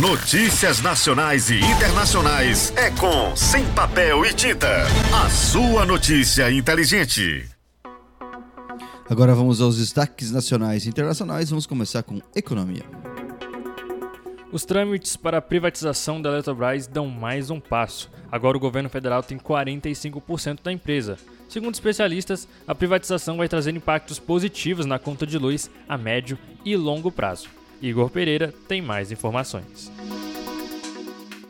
Notícias nacionais e internacionais é com Sem Papel e Tinta. A sua notícia inteligente. Agora vamos aos destaques nacionais e internacionais. Vamos começar com economia. Os trâmites para a privatização da Eletrobras dão mais um passo. Agora o governo federal tem 45% da empresa. Segundo especialistas, a privatização vai trazer impactos positivos na conta de luz a médio e longo prazo. Igor Pereira tem mais informações.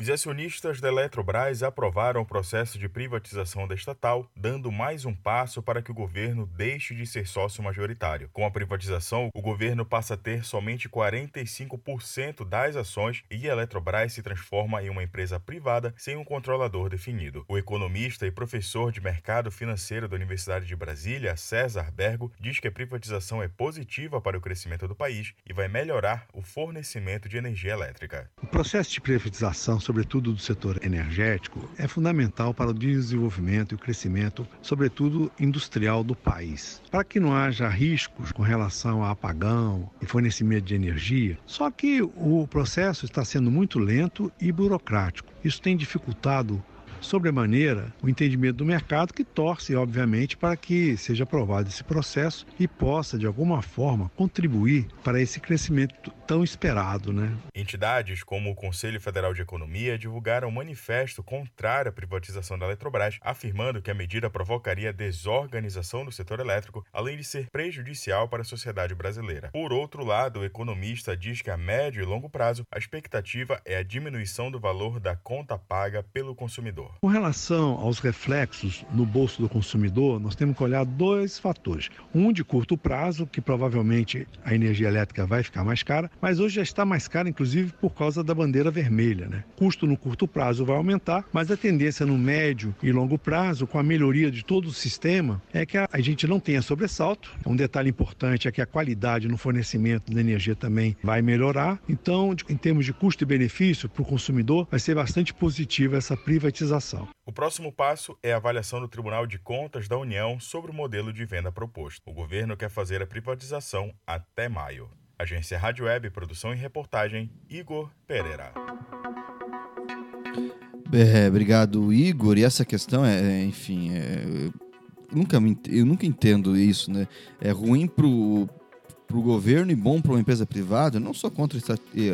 Os acionistas da Eletrobras aprovaram o processo de privatização da estatal, dando mais um passo para que o governo deixe de ser sócio majoritário. Com a privatização, o governo passa a ter somente 45% das ações e a Eletrobras se transforma em uma empresa privada sem um controlador definido. O economista e professor de mercado financeiro da Universidade de Brasília, César Bergo, diz que a privatização é positiva para o crescimento do país e vai melhorar o fornecimento de energia elétrica. O processo de privatização sobretudo do setor energético, é fundamental para o desenvolvimento e o crescimento, sobretudo industrial do país. Para que não haja riscos com relação a apagão e fornecimento de energia, só que o processo está sendo muito lento e burocrático. Isso tem dificultado sobremaneira o entendimento do mercado, que torce, obviamente, para que seja aprovado esse processo e possa, de alguma forma, contribuir para esse crescimento tão esperado. Né? Entidades como o Conselho Federal de Economia divulgaram um manifesto contrário à privatização da Eletrobras, afirmando que a medida provocaria desorganização do setor elétrico, além de ser prejudicial para a sociedade brasileira. Por outro lado, o economista diz que a médio e longo prazo a expectativa é a diminuição do valor da conta paga pelo consumidor. Com relação aos reflexos no bolso do consumidor, nós temos que olhar dois fatores. Um de curto prazo, que provavelmente a energia elétrica vai ficar mais cara, mas hoje já está mais cara, inclusive por causa da bandeira vermelha. Né? Custo no curto prazo vai aumentar, mas a tendência no médio e longo prazo, com a melhoria de todo o sistema, é que a gente não tenha sobressalto. Um detalhe importante é que a qualidade no fornecimento da energia também vai melhorar. Então, em termos de custo e benefício para o consumidor, vai ser bastante positiva essa privatização o próximo passo é a avaliação do Tribunal de Contas da União sobre o modelo de venda proposto. O governo quer fazer a privatização até maio. Agência Rádio Web, produção e reportagem, Igor Pereira. É, obrigado, Igor. E essa questão é, é enfim, é, eu, nunca, eu nunca entendo isso, né? É ruim pro, pro governo e bom para uma empresa privada, não só contra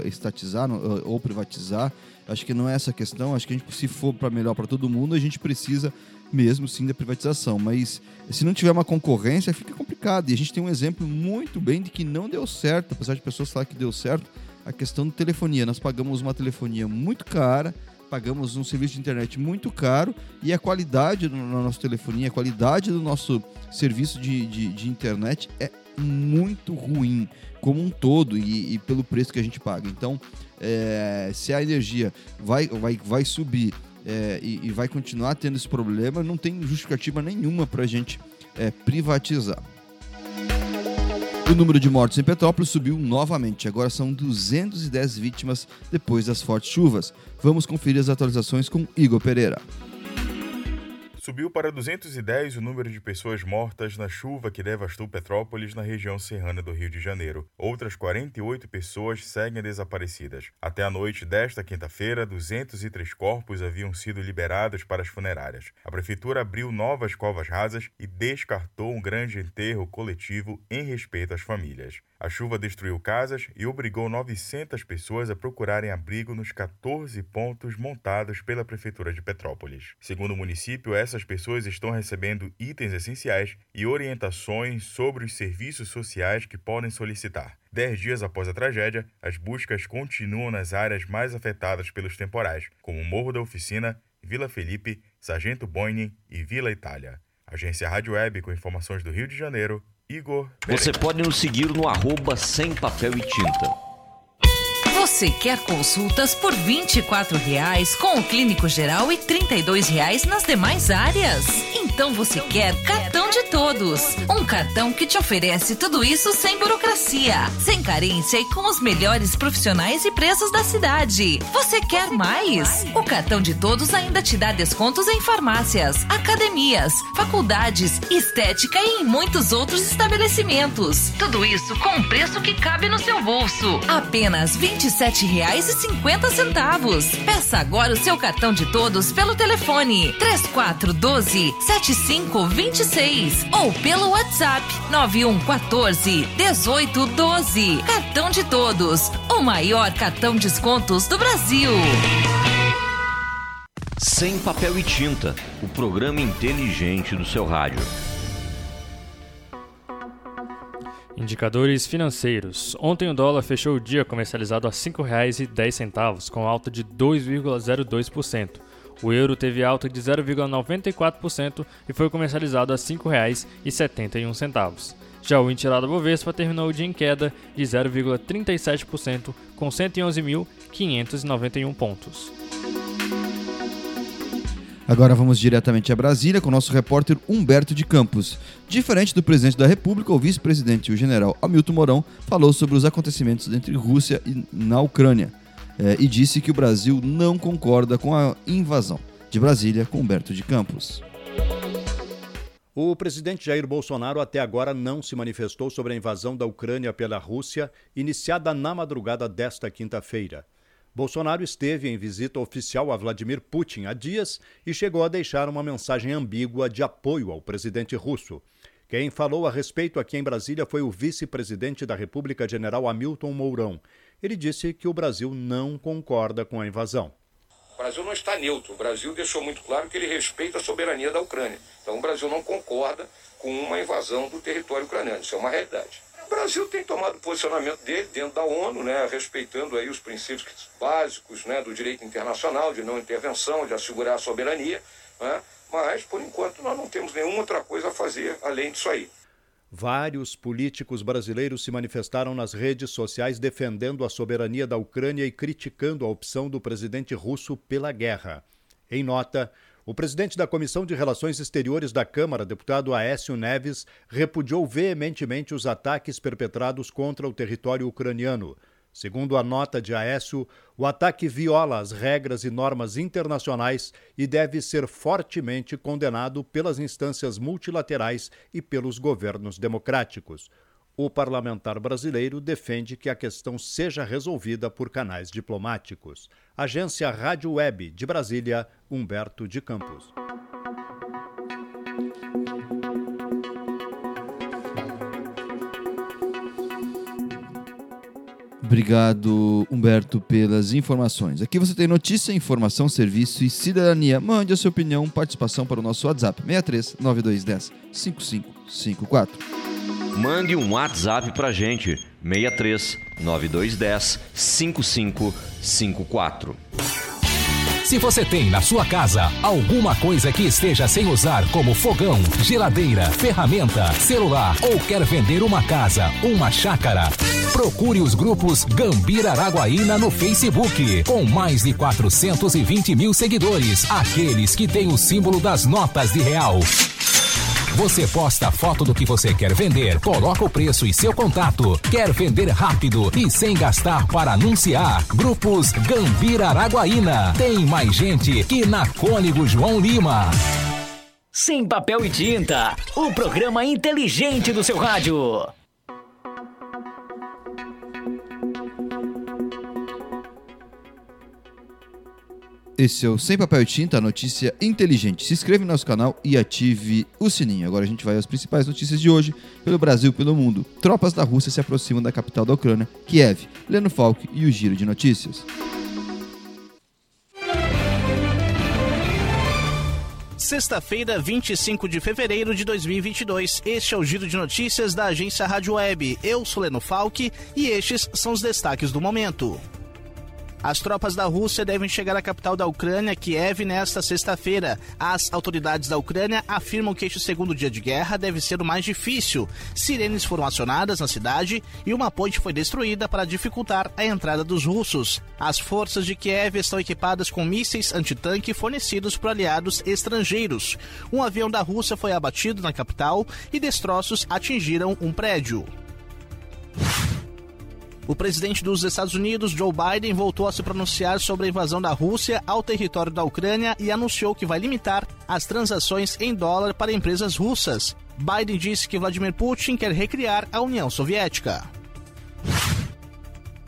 estatizar ou privatizar, Acho que não é essa a questão. Acho que a gente, se for para melhor para todo mundo, a gente precisa mesmo sim da privatização. Mas se não tiver uma concorrência, fica complicado. E a gente tem um exemplo muito bem de que não deu certo, apesar de pessoas falarem que deu certo, a questão da telefonia. Nós pagamos uma telefonia muito cara, pagamos um serviço de internet muito caro e a qualidade da nossa telefonia, a qualidade do nosso serviço de, de, de internet é muito ruim como um todo e, e, pelo preço que a gente paga. Então, é, se a energia vai, vai, vai subir é, e, e, vai continuar tendo esse problema, não tem justificativa nenhuma para a gente é, privatizar. O número de mortos em Petrópolis subiu novamente. Agora são 210 vítimas depois das fortes chuvas. Vamos conferir as atualizações com Igor Pereira. Subiu para 210 o número de pessoas mortas na chuva que devastou Petrópolis na região serrana do Rio de Janeiro. Outras 48 pessoas seguem desaparecidas. Até a noite desta quinta-feira, 203 corpos haviam sido liberados para as funerárias. A prefeitura abriu novas covas rasas e descartou um grande enterro coletivo em respeito às famílias. A chuva destruiu casas e obrigou 900 pessoas a procurarem abrigo nos 14 pontos montados pela Prefeitura de Petrópolis. Segundo o município, essas pessoas estão recebendo itens essenciais e orientações sobre os serviços sociais que podem solicitar. Dez dias após a tragédia, as buscas continuam nas áreas mais afetadas pelos temporais, como Morro da Oficina, Vila Felipe, Sargento Boine e Vila Itália. Agência Rádio Web com informações do Rio de Janeiro, Igor. Você pode nos seguir no arroba sem papel e tinta. Você quer consultas por 24 reais com o clínico geral e 32 reais nas demais áreas? Então cartão você quer? Cartão de todos. Um cartão que te oferece tudo isso sem burocracia, sem carência e com os melhores profissionais e preços da cidade. Você quer mais? O cartão de todos ainda te dá descontos em farmácias, academias, faculdades, estética e em muitos outros estabelecimentos. Tudo isso com um preço que cabe no seu bolso. Apenas R$ 27,50. Peça agora o seu cartão de todos pelo telefone 3412 7526 ou pelo WhatsApp 9114 1812. Cartão de todos, o maior cartão descontos do Brasil. Sem papel e tinta, o programa inteligente do seu rádio. Indicadores financeiros. Ontem o dólar fechou o dia comercializado a R$ 5,10, com alta de 2,02%. O euro teve alta de 0,94% e foi comercializado a R$ 5,71. Já o da Bovespa terminou o dia em queda de 0,37%, com 111.591 pontos. Agora vamos diretamente a Brasília com o nosso repórter Humberto de Campos. Diferente do presidente da República, o vice-presidente e o general Hamilton Mourão falou sobre os acontecimentos entre Rússia e na Ucrânia eh, e disse que o Brasil não concorda com a invasão. De Brasília, com Humberto de Campos. O presidente Jair Bolsonaro até agora não se manifestou sobre a invasão da Ucrânia pela Rússia, iniciada na madrugada desta quinta-feira. Bolsonaro esteve em visita oficial a Vladimir Putin há dias e chegou a deixar uma mensagem ambígua de apoio ao presidente russo. Quem falou a respeito aqui em Brasília foi o vice-presidente da República, general Hamilton Mourão. Ele disse que o Brasil não concorda com a invasão. O Brasil não está neutro. O Brasil deixou muito claro que ele respeita a soberania da Ucrânia. Então o Brasil não concorda com uma invasão do território ucraniano. Isso é uma realidade. O Brasil tem tomado posicionamento dele dentro da ONU, né, respeitando aí os princípios básicos né, do direito internacional, de não intervenção, de assegurar a soberania, né, mas, por enquanto, nós não temos nenhuma outra coisa a fazer além disso aí. Vários políticos brasileiros se manifestaram nas redes sociais defendendo a soberania da Ucrânia e criticando a opção do presidente russo pela guerra. Em nota, o presidente da Comissão de Relações Exteriores da Câmara, deputado Aécio Neves, repudiou veementemente os ataques perpetrados contra o território ucraniano. Segundo a nota de Aécio, o ataque viola as regras e normas internacionais e deve ser fortemente condenado pelas instâncias multilaterais e pelos governos democráticos o parlamentar brasileiro defende que a questão seja resolvida por canais diplomáticos. Agência Rádio Web de Brasília, Humberto de Campos. Obrigado, Humberto, pelas informações. Aqui você tem notícia, informação, serviço e cidadania. Mande a sua opinião, participação para o nosso WhatsApp 63 9210 5554. Mande um WhatsApp pra gente, 63 9210 5554. Se você tem na sua casa alguma coisa que esteja sem usar, como fogão, geladeira, ferramenta, celular, ou quer vender uma casa, uma chácara, procure os grupos Gambira Araguaína no Facebook, com mais de 420 mil seguidores, aqueles que têm o símbolo das notas de real. Você posta a foto do que você quer vender, coloca o preço e seu contato. Quer vender rápido e sem gastar para anunciar? Grupos Gambira Araguaína. Tem mais gente que na Cônigo João Lima. Sem papel e tinta, o programa inteligente do seu rádio. Esse é o Sem Papel e Tinta, notícia inteligente. Se inscreva no nosso canal e ative o sininho. Agora a gente vai às principais notícias de hoje, pelo Brasil e pelo mundo. Tropas da Rússia se aproximam da capital da Ucrânia, Kiev. Leno Falk e o Giro de Notícias. Sexta-feira, 25 de fevereiro de 2022. Este é o Giro de Notícias da agência Rádio Web. Eu sou Leno Falk e estes são os destaques do momento. As tropas da Rússia devem chegar à capital da Ucrânia, Kiev, nesta sexta-feira. As autoridades da Ucrânia afirmam que este segundo dia de guerra deve ser o mais difícil. Sirenes foram acionadas na cidade e uma ponte foi destruída para dificultar a entrada dos russos. As forças de Kiev estão equipadas com mísseis antitanque fornecidos por aliados estrangeiros. Um avião da Rússia foi abatido na capital e destroços atingiram um prédio. O presidente dos Estados Unidos, Joe Biden, voltou a se pronunciar sobre a invasão da Rússia ao território da Ucrânia e anunciou que vai limitar as transações em dólar para empresas russas. Biden disse que Vladimir Putin quer recriar a União Soviética.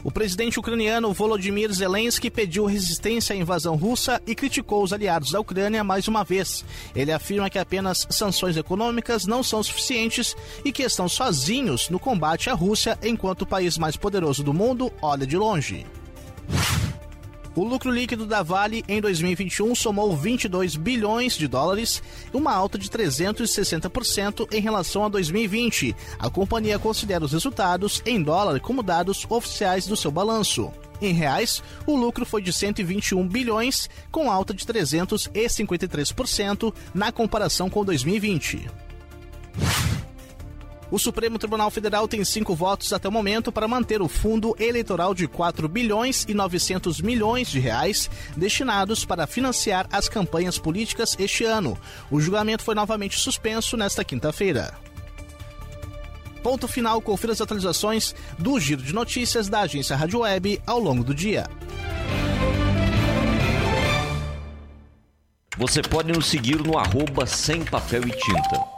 O presidente ucraniano Volodymyr Zelensky pediu resistência à invasão russa e criticou os aliados da Ucrânia mais uma vez. Ele afirma que apenas sanções econômicas não são suficientes e que estão sozinhos no combate à Rússia enquanto o país mais poderoso do mundo olha de longe. O lucro líquido da Vale em 2021 somou 22 bilhões de dólares, uma alta de 360% em relação a 2020. A companhia considera os resultados em dólar como dados oficiais do seu balanço. Em reais, o lucro foi de 121 bilhões, com alta de 353% na comparação com 2020. O Supremo Tribunal Federal tem cinco votos até o momento para manter o fundo eleitoral de 4 bilhões e 900 milhões de reais destinados para financiar as campanhas políticas este ano. O julgamento foi novamente suspenso nesta quinta-feira. Ponto final, confira as atualizações do Giro de Notícias da agência Rádio Web ao longo do dia. Você pode nos seguir no arroba sem papel e tinta.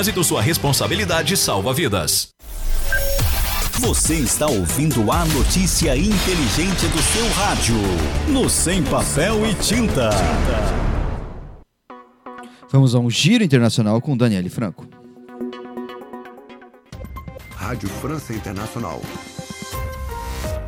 sua responsabilidade salva vidas. Você está ouvindo a notícia inteligente do seu rádio. No Sem Papel e Tinta. Vamos a um giro internacional com Daniele Franco. Rádio França Internacional.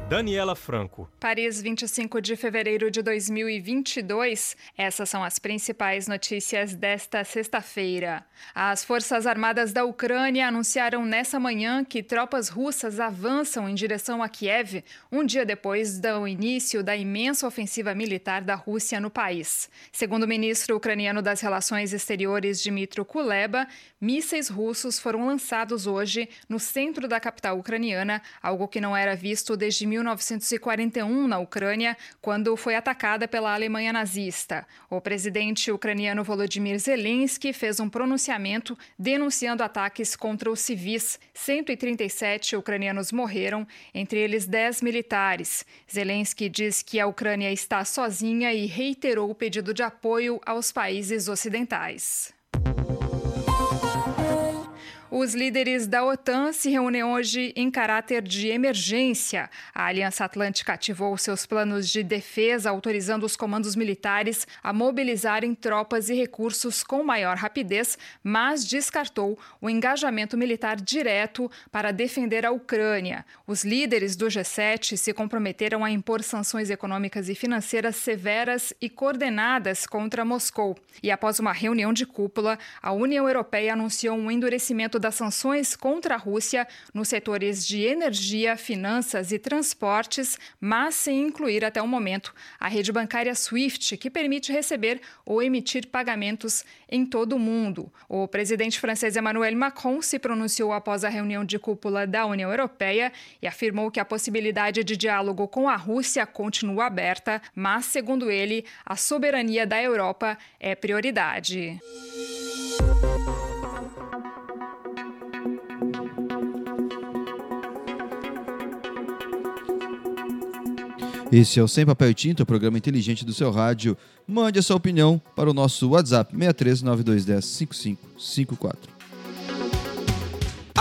Daniela Franco. Paris, 25 de fevereiro de 2022. Essas são as principais notícias desta sexta-feira. As Forças Armadas da Ucrânia anunciaram nessa manhã que tropas russas avançam em direção a Kiev, um dia depois do início da imensa ofensiva militar da Rússia no país. Segundo o ministro ucraniano das Relações Exteriores, Dmitry Kuleba, mísseis russos foram lançados hoje no centro da capital ucraniana, algo que não era visto desde 1941 na Ucrânia, quando foi atacada pela Alemanha nazista. O presidente ucraniano Volodymyr Zelensky fez um pronunciamento denunciando ataques contra os civis. 137 ucranianos morreram, entre eles 10 militares. Zelensky diz que a Ucrânia está sozinha e reiterou o pedido de apoio aos países ocidentais. Os líderes da OTAN se reúnem hoje em caráter de emergência. A Aliança Atlântica ativou seus planos de defesa, autorizando os comandos militares a mobilizarem tropas e recursos com maior rapidez, mas descartou o engajamento militar direto para defender a Ucrânia. Os líderes do G7 se comprometeram a impor sanções econômicas e financeiras severas e coordenadas contra Moscou. E após uma reunião de cúpula, a União Europeia anunciou um endurecimento das sanções contra a Rússia nos setores de energia, finanças e transportes, mas sem incluir até o momento a rede bancária SWIFT, que permite receber ou emitir pagamentos em todo o mundo. O presidente francês Emmanuel Macron se pronunciou após a reunião de cúpula da União Europeia e afirmou que a possibilidade de diálogo com a Rússia continua aberta, mas, segundo ele, a soberania da Europa é prioridade. Esse é o Sem Papel e Tinta, o programa inteligente do seu rádio. Mande a sua opinião para o nosso WhatsApp 63921105554.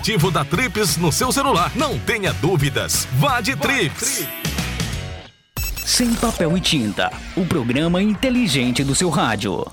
aplicativo da Trips no seu celular. Não tenha dúvidas. Vá de Trips. Sem papel e tinta, o programa inteligente do seu rádio.